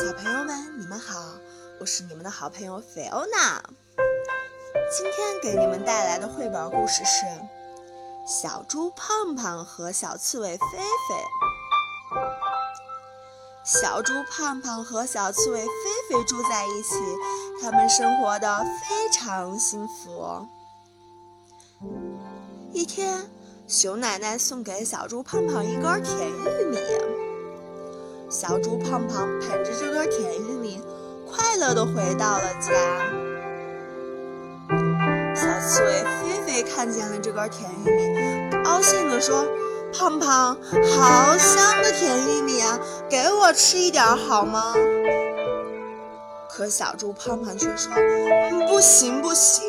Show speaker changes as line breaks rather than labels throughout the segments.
小朋友们，你们好，我是你们的好朋友菲欧娜。今天给你们带来的绘本故事是《小猪胖胖和小刺猬菲菲》。小猪胖胖和小刺猬菲菲住在一起，他们生活的非常幸福。一天，熊奶奶送给小猪胖胖一根甜玉米。小猪胖胖捧着这根甜玉米，快乐地回到了家。小刺猬菲菲看见了这根甜玉米，高兴地说：“胖胖，好香的甜玉米啊，给我吃一点好吗？”可小猪胖胖却说：“不行，不行。”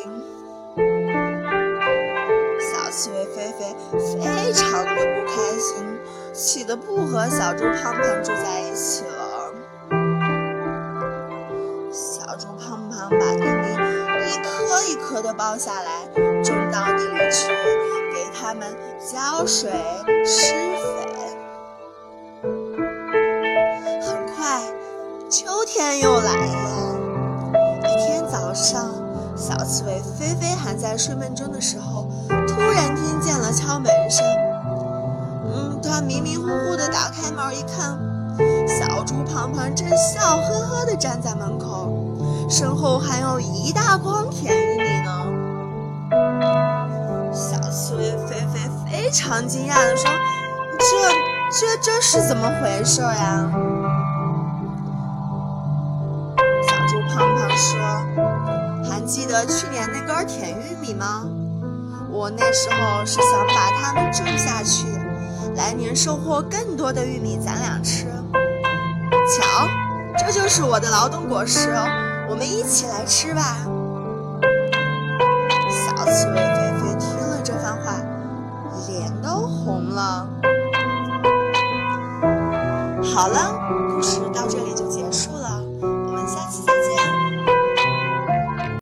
气的不和小猪胖胖住在一起了。小猪胖胖把玉米一颗一颗地剥下来，种到地里去，给它们浇水施肥。很快，秋天又来了。一天早上，小刺猬菲菲还在睡梦中的时候，突然听见了敲门声。他迷迷糊糊地打开门一看，小猪胖胖正笑呵呵地站在门口，身后还有一大筐甜玉米呢。小刺猬菲菲非常惊讶地说：“这、这、这是怎么回事呀？”小猪胖胖说：“还记得去年那根甜玉米吗？我那时候是想把它们种下去。”来年收获更多的玉米，咱俩吃。瞧，这就是我的劳动果实，我们一起来吃吧。小刺猬菲菲听了这番话，脸都红了。好了，故事到这里就。